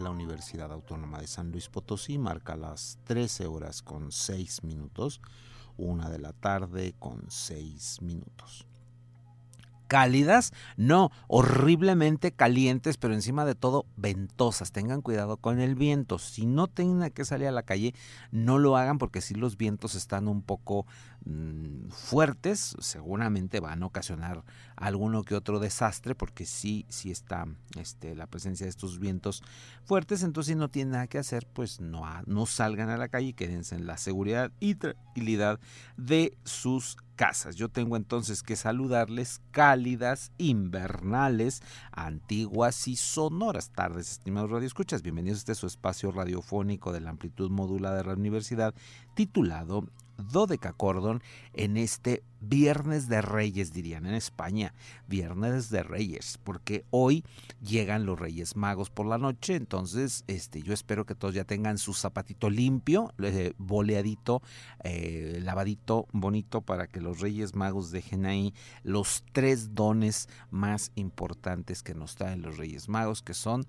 La Universidad Autónoma de San Luis Potosí marca las 13 horas con 6 minutos, una de la tarde con 6 minutos. Cálidas, no, horriblemente calientes, pero encima de todo ventosas. Tengan cuidado con el viento. Si no tengan que salir a la calle, no lo hagan porque si los vientos están un poco Mm, fuertes, seguramente van a ocasionar alguno que otro desastre, porque sí, sí está este, la presencia de estos vientos fuertes, entonces si no tienen nada que hacer, pues no, salgan a la calle y quédense en la seguridad y tranquilidad de sus casas. Yo tengo entonces que saludarles cálidas, invernales, antiguas y sonoras tardes, estimados radioescuchas. Bienvenidos a este su espacio radiofónico de la amplitud modulada de la universidad titulado Cordón en este Viernes de Reyes, dirían en España, Viernes de Reyes, porque hoy llegan los Reyes Magos por la noche, entonces este, yo espero que todos ya tengan su zapatito limpio, eh, boleadito, eh, lavadito, bonito, para que los Reyes Magos dejen ahí los tres dones más importantes que nos traen los Reyes Magos, que son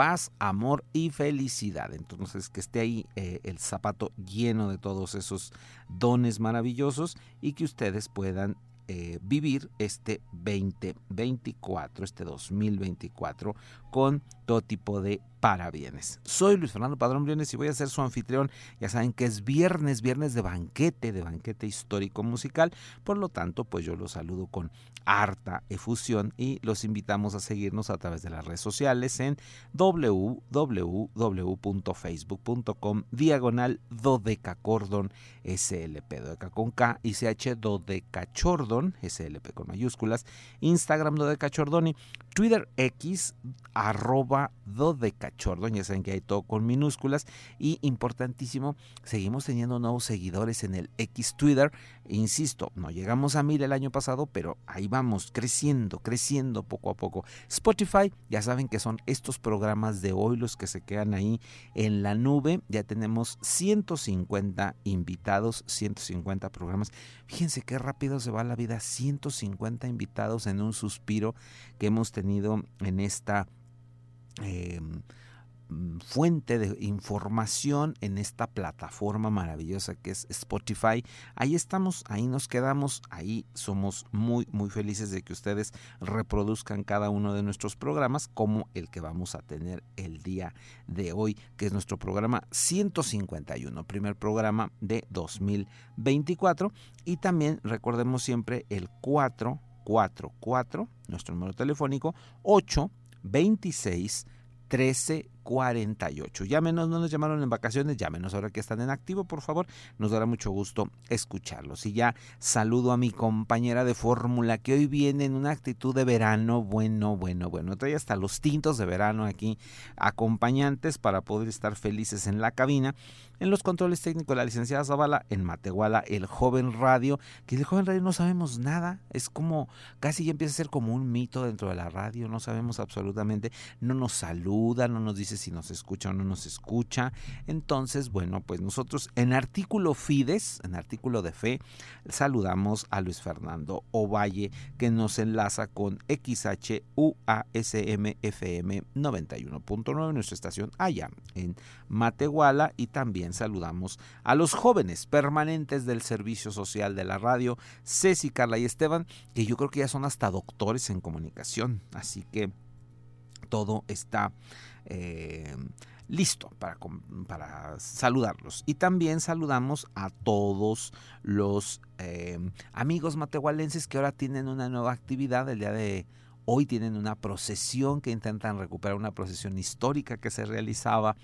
paz, amor y felicidad. Entonces, que esté ahí eh, el zapato lleno de todos esos dones maravillosos y que ustedes puedan eh, vivir este 2024, este 2024, con todo tipo de parabienes. Soy Luis Fernando Padrón Briones y voy a ser su anfitrión. Ya saben que es viernes, viernes de banquete, de banquete histórico musical. Por lo tanto, pues yo los saludo con harta efusión y los invitamos a seguirnos a través de las redes sociales en www.facebook.com diagonal dodecacordon slp dodeca con K y ch dodecachordon slp con mayúsculas Instagram dodecachordoni Twitter X arroba dodecachordon, ya saben que hay todo con minúsculas y importantísimo, seguimos teniendo nuevos seguidores en el X Twitter, insisto, no llegamos a mil el año pasado, pero ahí vamos creciendo, creciendo poco a poco. Spotify, ya saben que son estos programas de hoy los que se quedan ahí en la nube, ya tenemos 150 invitados, 150 programas, fíjense qué rápido se va la vida, 150 invitados en un suspiro que hemos tenido en esta Em, mm, fuente de información en esta plataforma maravillosa que es Spotify. Ahí estamos, ahí nos quedamos, ahí somos muy, muy felices de que ustedes reproduzcan cada uno de nuestros programas como el que vamos a tener el día de hoy, que es nuestro programa 151, primer programa de 2024. Y también recordemos siempre el 444, nuestro número telefónico, 8 26 13 48. Llámenos, no nos llamaron en vacaciones, llámenos ahora que están en activo, por favor. Nos dará mucho gusto escucharlos. Y ya saludo a mi compañera de fórmula que hoy viene en una actitud de verano. Bueno, bueno, bueno. Trae hasta los tintos de verano aquí, acompañantes para poder estar felices en la cabina. En los controles técnicos, la licenciada Zavala, en Matehuala, el joven radio, que el joven radio no sabemos nada, es como casi ya empieza a ser como un mito dentro de la radio, no sabemos absolutamente, no nos saluda, no nos dice si nos escucha o no nos escucha. Entonces, bueno, pues nosotros en artículo Fides, en artículo de fe, saludamos a Luis Fernando Ovalle, que nos enlaza con XHUASMFM 91.9, nuestra estación allá en Matehuala y también saludamos a los jóvenes permanentes del servicio social de la radio, Ceci, Carla y Esteban, que yo creo que ya son hasta doctores en comunicación, así que todo está eh, listo para, para, saludarlos. Y también saludamos a todos los eh, amigos matehualenses que ahora tienen una nueva actividad el día de Hoy tienen una procesión que intentan recuperar, una procesión histórica que se realizaba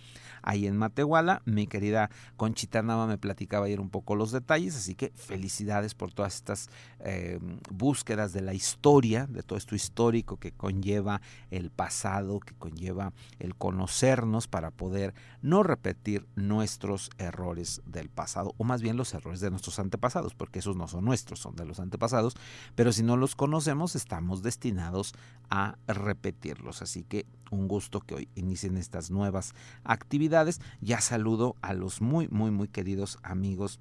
ahí en Matehuala. Mi querida Conchita Nava me platicaba ayer un poco los detalles, así que felicidades por todas estas eh, búsquedas de la historia, de todo esto histórico que conlleva el pasado, que conlleva el conocernos para poder no repetir nuestros errores del pasado, o más bien los errores de nuestros antepasados, porque esos no son nuestros, son de los antepasados, pero si no los conocemos estamos destinados a repetirlos. Así que un gusto que hoy inicien estas nuevas actividades. Ya saludo a los muy, muy, muy queridos amigos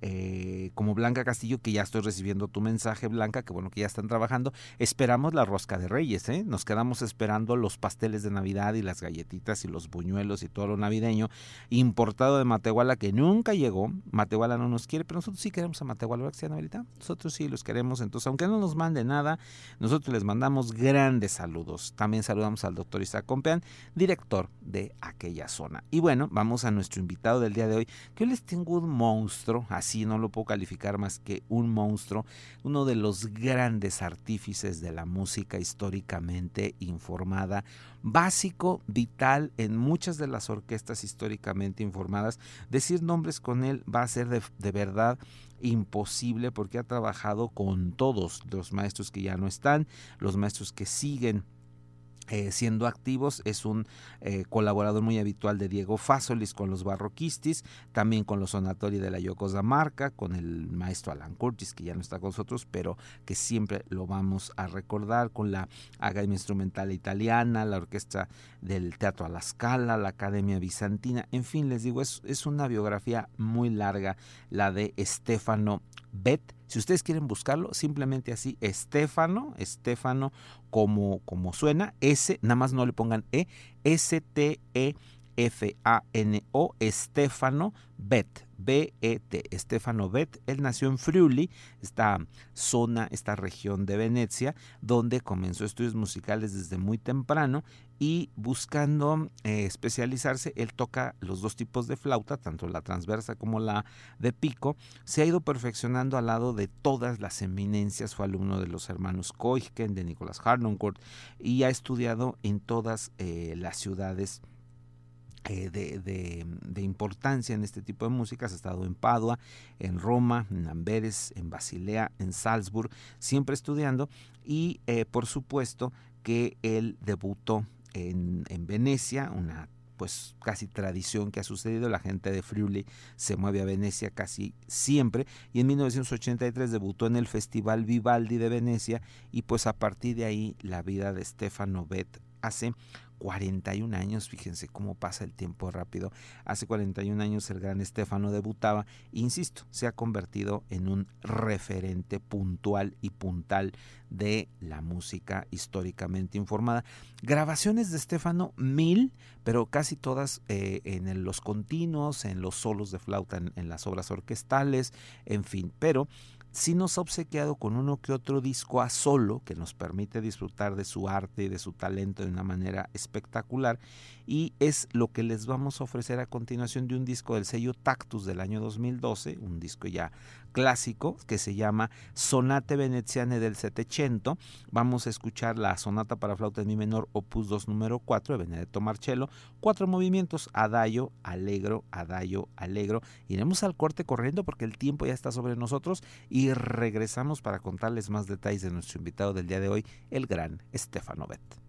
eh, como Blanca Castillo, que ya estoy recibiendo tu mensaje, Blanca, que bueno que ya están trabajando. Esperamos la rosca de Reyes, ¿eh? Nos quedamos esperando los pasteles de Navidad y las galletitas y los buñuelos y todo lo navideño importado de Matehuala que nunca llegó. Matehuala no nos quiere, pero nosotros sí queremos a Matehuala, ¿verdad, Nosotros sí los queremos. Entonces, aunque no nos mande nada, nosotros les mandamos grandes saludos. También saludamos al doctor Isaac Compean, director de aquella zona. Y bueno, vamos a nuestro invitado del día de hoy, que les tengo un monstruo, así sí no lo puedo calificar más que un monstruo, uno de los grandes artífices de la música históricamente informada, básico, vital en muchas de las orquestas históricamente informadas. Decir nombres con él va a ser de, de verdad imposible porque ha trabajado con todos los maestros que ya no están, los maestros que siguen eh, siendo activos, es un eh, colaborador muy habitual de Diego Fasolis con los Barroquistis, también con los Sonatori de la Yocosa Marca, con el maestro Alan Curtis, que ya no está con nosotros, pero que siempre lo vamos a recordar, con la Academia Instrumental Italiana, la Orquesta del Teatro a la Scala, la Academia Bizantina, en fin, les digo, es, es una biografía muy larga, la de Stefano Bet. Si ustedes quieren buscarlo, simplemente así, Estefano, Estefano como, como suena, S, nada más no le pongan E, S-T-E S-T-E-F-A-N-O, Stefano Bet, B-E-T, Stefano Bet. Él nació en Friuli, esta zona, esta región de Venecia, donde comenzó estudios musicales desde muy temprano y buscando eh, especializarse, él toca los dos tipos de flauta, tanto la transversa como la de pico. Se ha ido perfeccionando al lado de todas las eminencias, fue alumno de los hermanos Koichen, de Nicolás Harnoncourt y ha estudiado en todas eh, las ciudades eh, de, importancia en este tipo de músicas. Ha estado en Padua, en Roma, en Amberes, en Basilea, en Salzburg, siempre estudiando. Y por supuesto que él debutó en, en Venecia, una pues casi tradición que ha sucedido. La gente de Friuli se mueve a Venecia casi siempre. Y en 1983 debutó en el Festival Vivaldi de Venecia y pues a partir de ahí la vida de Stefano Bet hace 41 años, fíjense cómo pasa el tiempo rápido. Hace 41 años el gran Estefano debutaba, insisto, se ha convertido en un referente puntual y puntal de la música históricamente informada. Grabaciones de Estefano, mil, pero casi todas eh, en los continuos, en los solos de flauta, en las obras orquestales, en fin, pero sí nos ha obsequiado con uno que otro disco a solo que nos permite disfrutar de su arte y de su talento de una manera espectacular y es lo que les vamos a ofrecer a continuación de un disco del sello Tactus del año 2012, un disco ya clásico que se llama Sonate Veneziane del Settecento. Vamos a escuchar la sonata para flauta en mi menor opus 2 número 4 de Benedetto Marcello, cuatro movimientos, adagio, allegro, adagio, allegro. Iremos al corte corriendo porque el tiempo ya está sobre nosotros y regresamos para contarles más detalles de nuestro invitado del día de hoy, el gran Stefano Bet.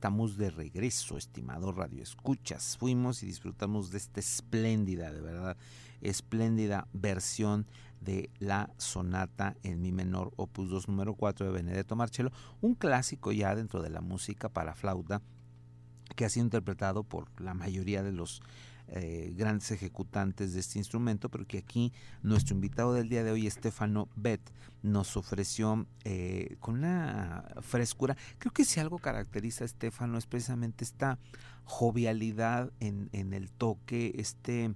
Estamos de regreso, estimado Radio Escuchas. Fuimos y disfrutamos de esta espléndida, de verdad, espléndida versión de la sonata en mi menor opus 2 número 4 de Benedetto Marcello, un clásico ya dentro de la música para flauta que ha sido interpretado por la mayoría de los eh, grandes ejecutantes de este instrumento, pero que aquí nuestro invitado del día de hoy, Stefano Bet, nos ofreció eh, con una frescura. Creo que si algo caracteriza a Stefano es precisamente esta jovialidad en, en el toque, este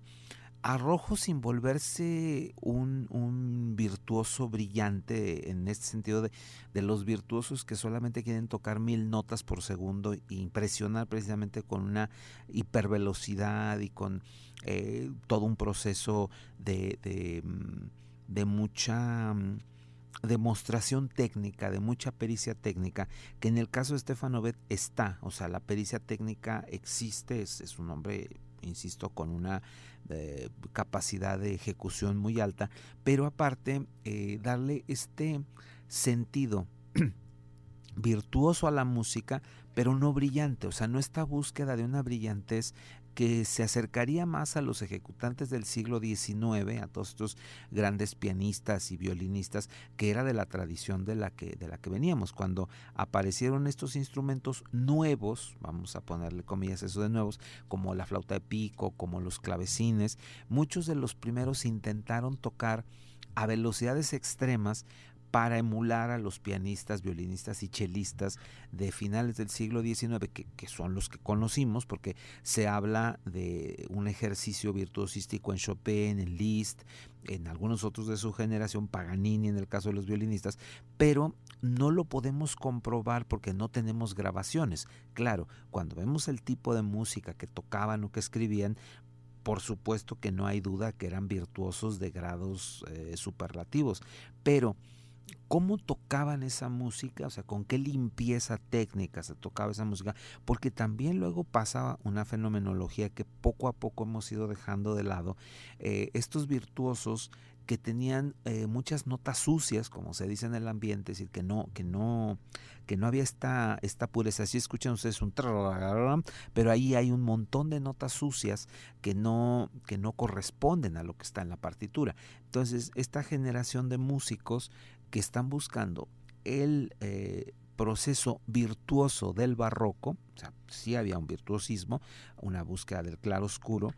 arrojo sin volverse un, un, virtuoso brillante en este sentido de, de, los virtuosos que solamente quieren tocar mil notas por segundo e impresionar precisamente con una hipervelocidad y con eh, todo un proceso de, de, mm, de mucha mm, demostración técnica, de mucha pericia técnica, que en el caso de Stefano Bet está, o sea, la pericia técnica existe, es, es un hombre insisto, con una eh, capacidad de ejecución muy alta, pero aparte eh, darle este sentido virtuoso a la música, pero no brillante, o sea, no esta búsqueda de una brillantez que se acercaría más a los ejecutantes del siglo XIX, a todos estos grandes pianistas y violinistas, que era de la tradición de la que, de la que veníamos. Cuando aparecieron estos instrumentos nuevos, vamos a ponerle comillas eso de nuevos, como la flauta de pico, como los clavecines, muchos de los primeros intentaron tocar a velocidades extremas para emular a los pianistas, violinistas y chelistas de finales del siglo XIX, que, son los que conocimos, porque se habla de un ejercicio virtuosístico en Chopin, en Liszt, en algunos otros de su generación, Paganini en el caso de los violinistas, pero no lo podemos comprobar porque no tenemos grabaciones. Claro, cuando vemos el tipo de música que tocaban o que escribían, por supuesto que no hay duda que eran virtuosos de grados eh, superlativos, pero cómo tocaban esa música, o sea, con qué limpieza técnica se tocaba esa música, porque también luego pasaba una fenomenología que poco a poco hemos ido dejando de lado, eh, estos virtuosos que tenían eh, muchas notas sucias, como se dice en el ambiente, es decir, que no, que no, que no había esta, esta pureza. Así escuchan ustedes un pero ahí hay un montón de notas sucias que no, que no corresponden a lo que está en la partitura. Entonces, esta generación de músicos que están buscando el eh, proceso virtuoso del barroco, o sea, sí había un virtuosismo, una búsqueda del claro oscuro,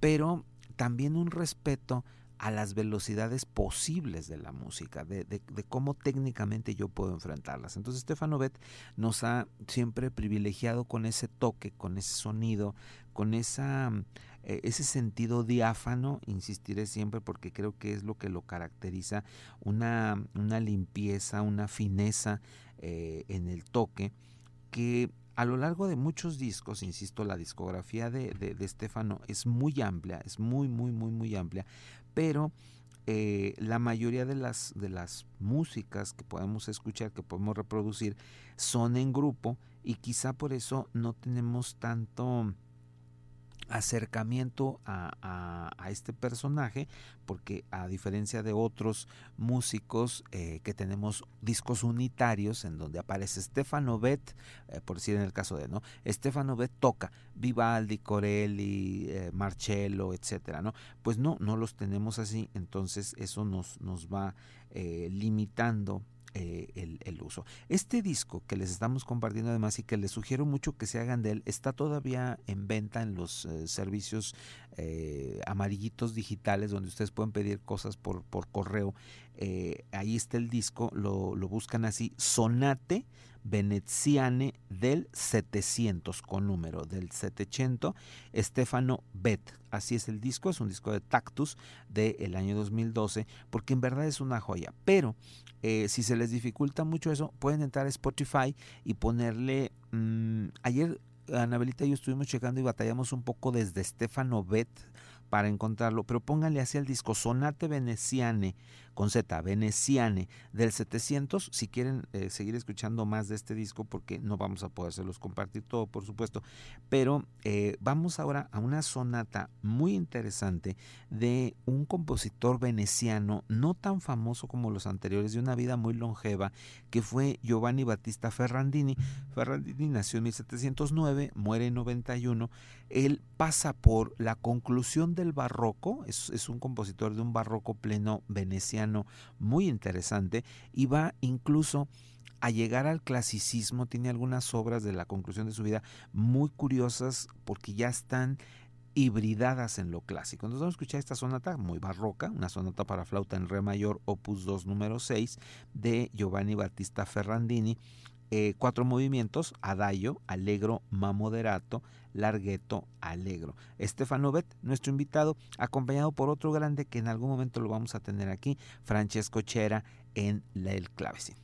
pero también un respeto a las velocidades posibles de la música, de, de, cómo técnicamente yo puedo enfrentarlas. Entonces Stefano Bet nos ha siempre privilegiado con ese toque, con ese sonido, con esa eh, ese sentido diáfano, insistiré siempre porque creo que es lo que lo caracteriza, una, una limpieza, una fineza eh, en el toque, que a lo largo de muchos discos, insisto, la discografía de, de, Stefano es muy amplia, es muy, muy, muy, muy amplia, pero eh, la mayoría de las, de las músicas que podemos escuchar, que podemos reproducir, son en grupo y quizá por eso no tenemos tanto acercamiento a, a, este personaje porque a diferencia de otros músicos eh, que tenemos discos unitarios en donde aparece Stefano Bet, eh, por decir en el caso de no, Stefano Bet toca Vivaldi, Corelli, eh, Marcello, etcétera, ¿no? Pues no, no los tenemos así, entonces eso nos, nos va limitando eh, el, uso. Este disco que les estamos compartiendo además y que les sugiero mucho que se hagan de él, está todavía en venta en los eh, servicios eh, amarillitos digitales donde ustedes pueden pedir cosas por, por correo. Ahí está el disco, lo, lo buscan así, Sonate Veneziane del 700 con número del 700 Stefano Bet así es el disco es un disco de Tactus del año 2012 porque en verdad es una joya. Pero eh, si se les dificulta mucho eso pueden entrar a Spotify y ponerle mm, ayer Anabelita y yo estuvimos checando y batallamos un poco desde Stefano Bet para encontrarlo, pero pónganle así al disco Sonate Veneciane con Z, Veneciane, del 700. Si quieren eh, seguir escuchando más de este disco, porque no vamos a podérselos compartir todo, por supuesto, pero eh, vamos ahora a una sonata muy interesante de un compositor veneciano, no tan famoso como los anteriores, de una vida muy longeva, que fue Giovanni Battista Ferrandini. Ferrandini nació en 1709, muere en 91. Él pasa por la conclusión del barroco, es, es un compositor de un barroco pleno veneciano muy interesante, y va incluso a llegar al clasicismo, tiene algunas obras de la conclusión de su vida muy curiosas porque ya están hibridadas en lo clásico. Entonces vamos a escuchar esta sonata muy barroca, una sonata para flauta en re mayor, opus 2, número 6, de Giovanni Battista Ferrandini. Eh, cuatro movimientos, adagio, allegro, ma moderato, larghetto, allegro. Estefano Bet, nuestro invitado, acompañado por otro grande que en algún momento lo vamos a tener aquí, Francesco Chera en el clavecín.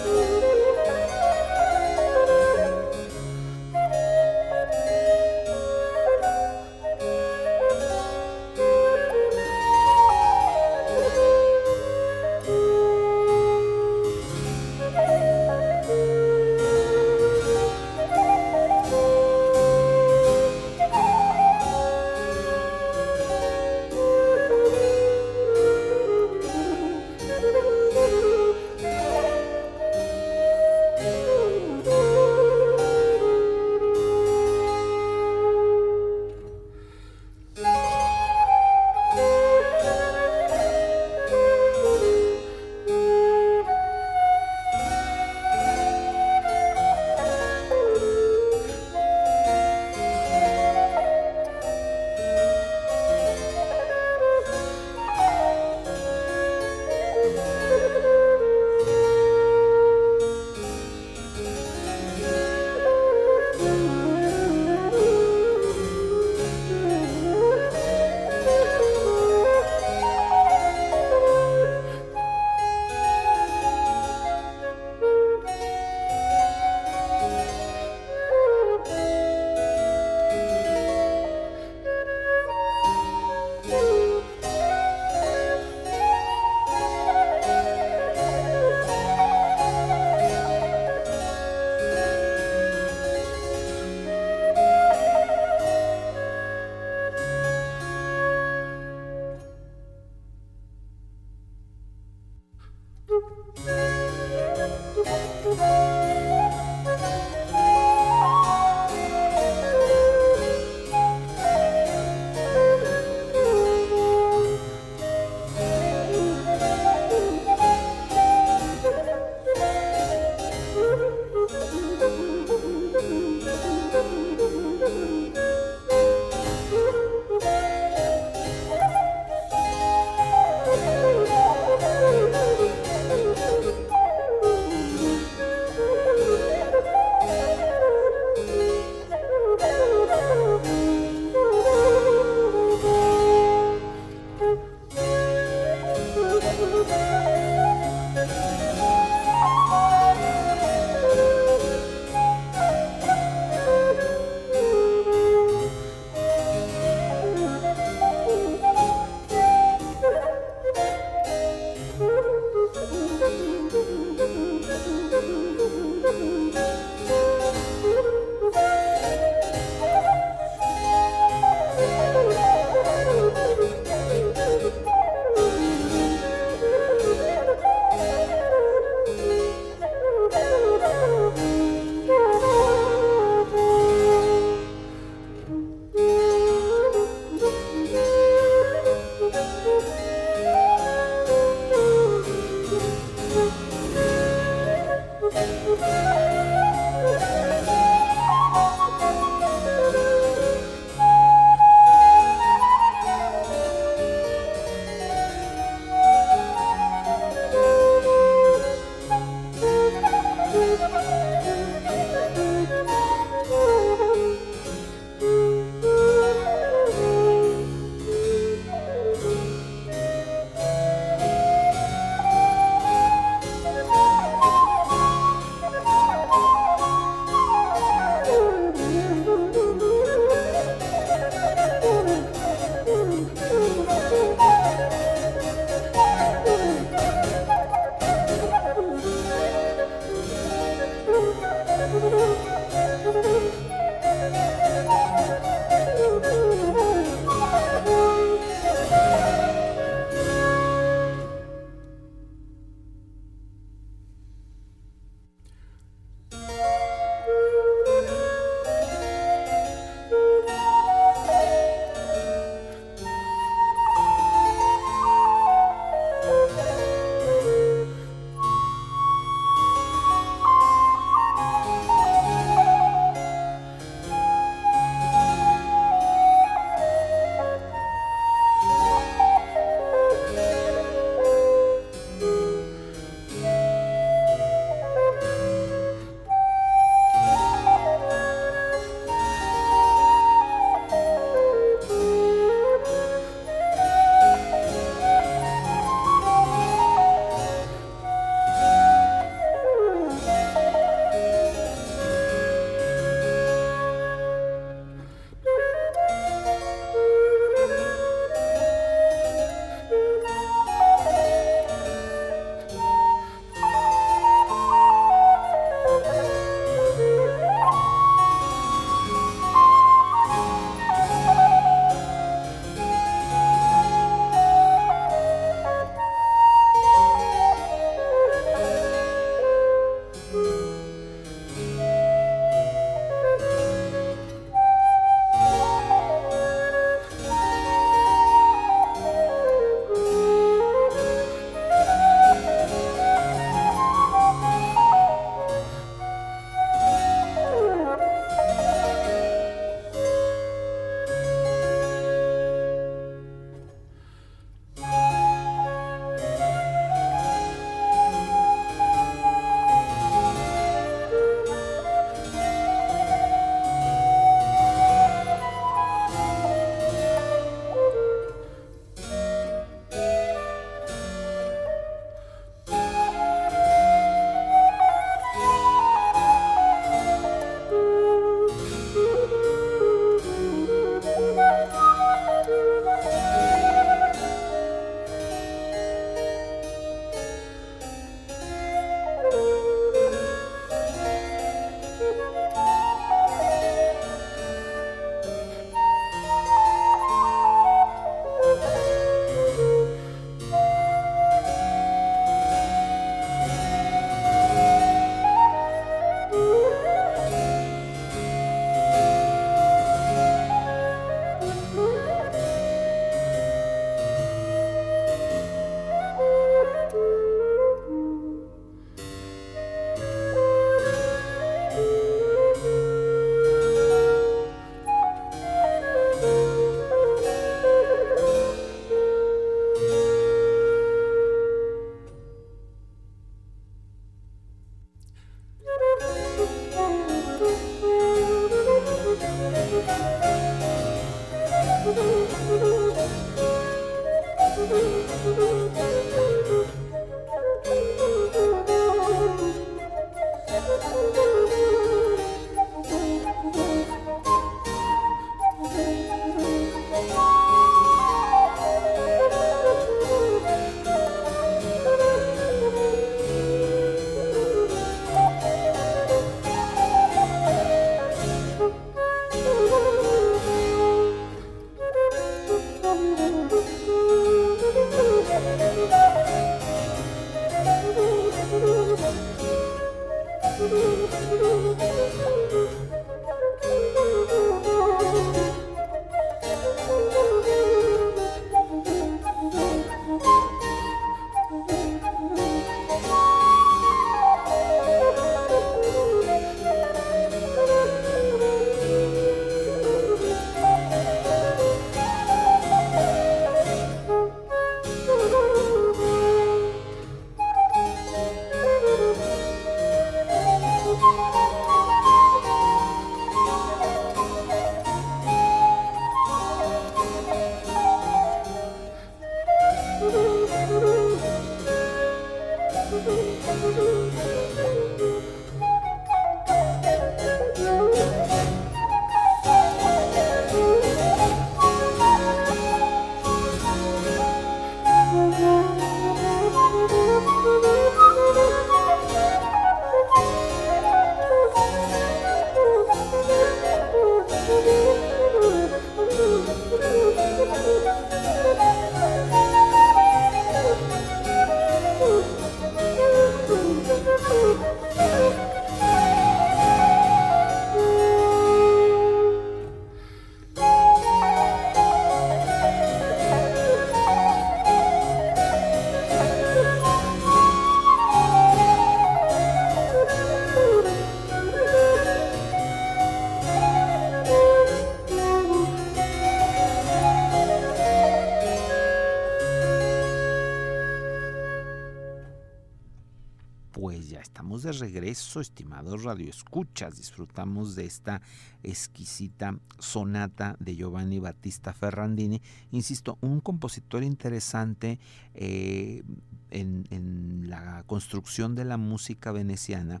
De regreso, estimados radioescuchas. Disfrutamos de esta exquisita sonata de Giovanni Battista Ferrandini. Insisto, un compositor interesante eh, en, la construcción de la música veneciana.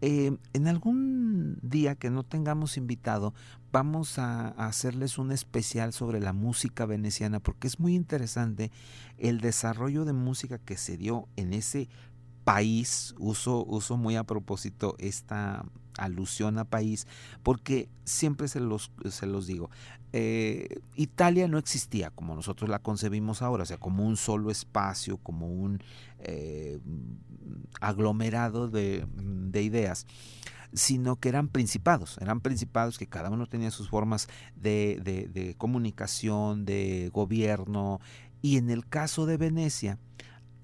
Eh, en algún día que no tengamos invitado, vamos a, hacerles un especial sobre la música veneciana porque es muy interesante el desarrollo de música que se dio en ese país, uso, uso muy a propósito esta alusión a país, porque siempre se los, se los digo, eh, Italia no existía como nosotros la concebimos ahora, o sea, como un solo espacio, como un eh, aglomerado de, de ideas sino que eran principados, eran principados que cada uno tenía sus formas de, de, de, comunicación, de gobierno, y en el caso de Venecia,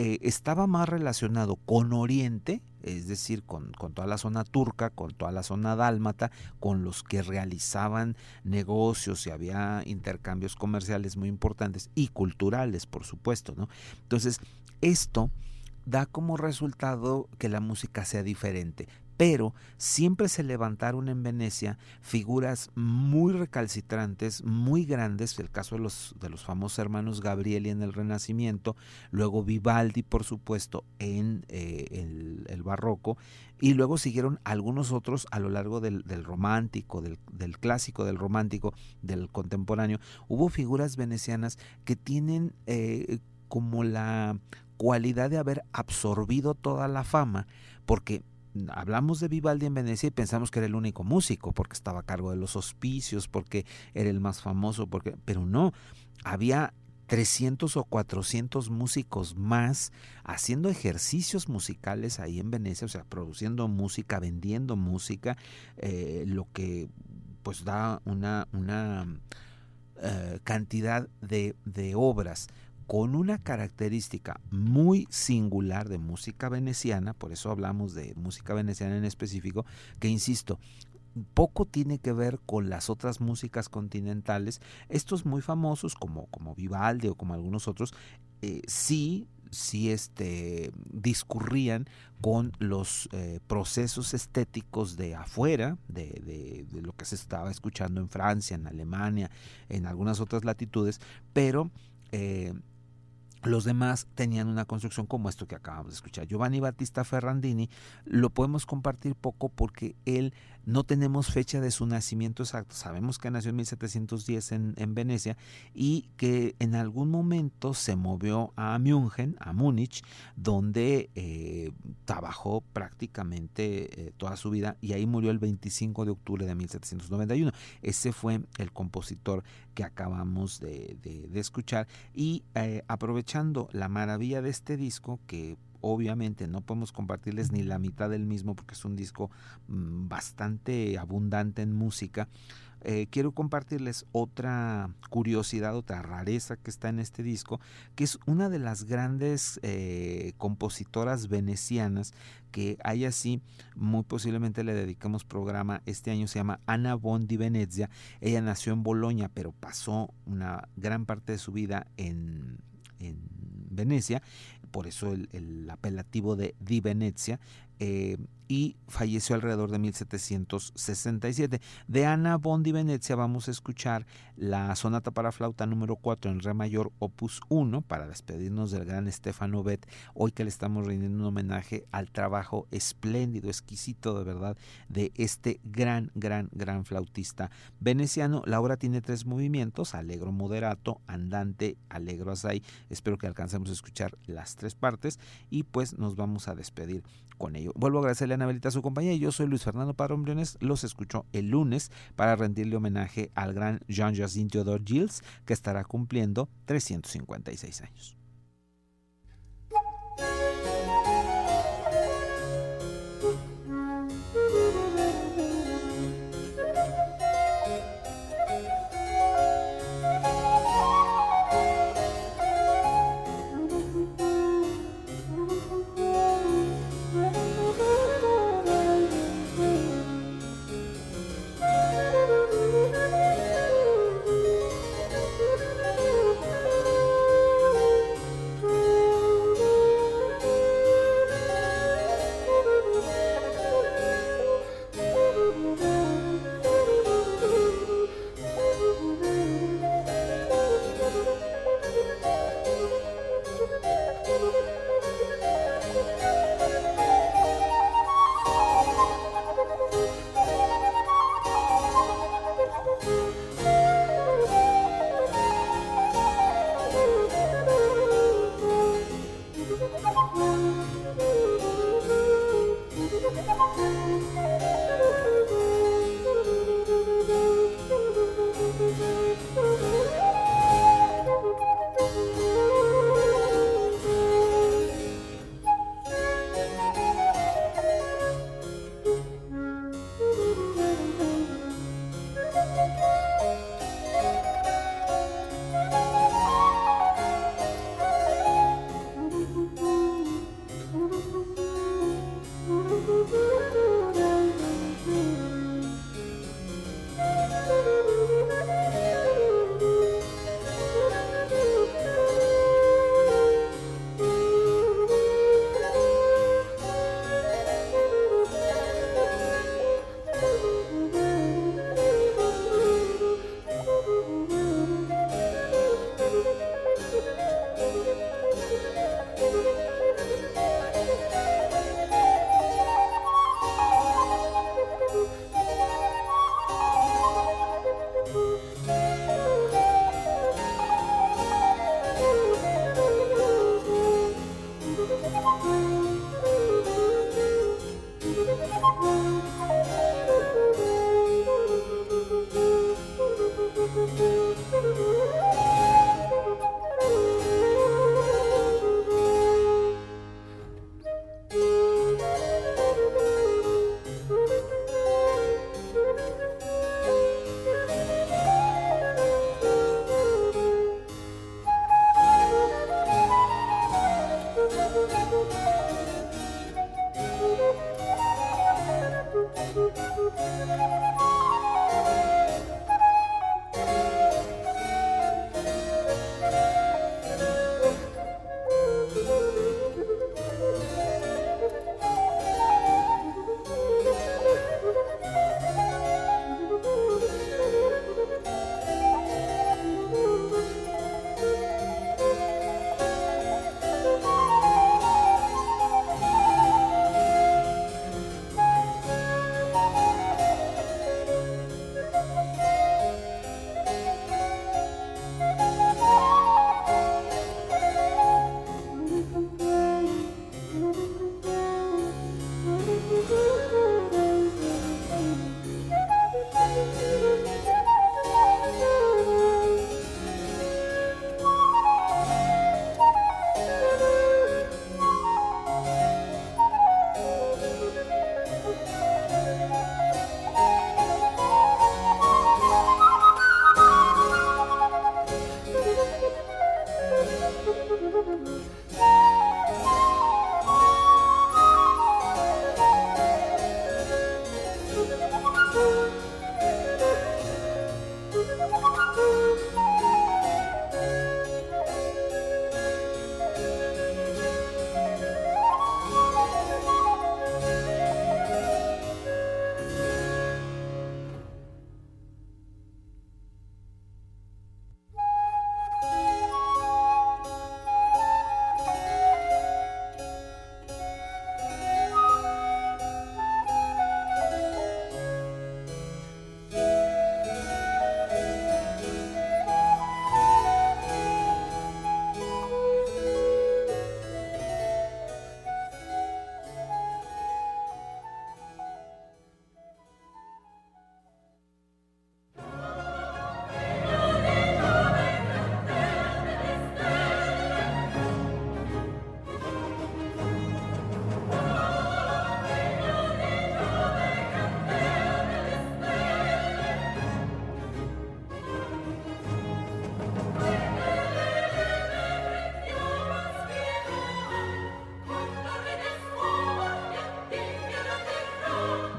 eh, estaba más relacionado con Oriente, es decir, con, toda la zona turca, con toda la zona dálmata, con los que realizaban negocios y había intercambios comerciales muy importantes y culturales, por supuesto, ¿no? Entonces, esto da como resultado que la música sea diferente pero siempre se levantaron en Venecia figuras muy recalcitrantes, muy grandes, el caso de los, de los famosos hermanos Gabrieli en el Renacimiento, luego Vivaldi, por supuesto, en eh, el, barroco, y luego siguieron algunos otros a lo largo del, romántico, del, clásico, del romántico, del contemporáneo. Hubo figuras venecianas que tienen eh, como la cualidad de haber absorbido toda la fama, porque hablamos de Vivaldi en Venecia y pensamos que era el único músico, porque estaba a cargo de los hospicios, porque era el más famoso, porque, pero no, había 300 o 400 músicos más haciendo ejercicios musicales ahí en Venecia, o sea, produciendo música, vendiendo música, eh, lo que pues da una, una eh, cantidad de, de obras con una característica muy singular de música veneciana, por eso hablamos de música veneciana en específico, que insisto, poco tiene que ver con las otras músicas continentales. Estos muy famosos, como, como Vivaldi o como algunos otros, eh, sí sí este, discurrían con los eh, procesos estéticos de afuera, de, de, lo que se estaba escuchando en Francia, en Alemania, en algunas otras latitudes, pero eh, los demás tenían una construcción como esto que acabamos de escuchar. Giovanni Battista Ferrandini lo podemos compartir poco porque él no tenemos fecha de su nacimiento exacto. Sabemos que nació en 1710 en, en Venecia y que en algún momento se movió a München, a Múnich, donde eh, trabajó prácticamente eh, toda su vida y ahí murió el 25 de octubre de 1791. Ese fue el compositor que acabamos de, escuchar y eh, aprovechando la maravilla de este disco que obviamente no podemos compartirles ni la mitad del mismo porque es un disco mm, bastante abundante en música eh, quiero compartirles otra curiosidad, otra rareza que está en este disco, que es una de las grandes eh, compositoras venecianas que hay así, muy posiblemente le dedicamos programa este año, se llama Anna Bondi Venezia. Ella nació en Bolonia, pero pasó una gran parte de su vida en, en Venecia, por eso el, apelativo de Di Venezia. Eh, y falleció alrededor de 1767. De Ana Bondi Venecia vamos a escuchar la sonata para flauta número 4 en re mayor opus 1 para despedirnos del gran Stefano Bet, hoy que le estamos rindiendo un homenaje al trabajo espléndido, exquisito de verdad de este gran, gran, gran flautista veneciano. La obra tiene tres movimientos, alegro moderato, andante, alegro assai. Espero que alcancemos a escuchar las tres partes y pues nos vamos a despedir con ello. Vuelvo a agradecerle a Anabelita su compañía. Yo soy Luis Fernando Padrón. Los escucho el lunes para rendirle homenaje al gran Jean-Jacques Theodore Gilles, que estará cumpliendo 356 años.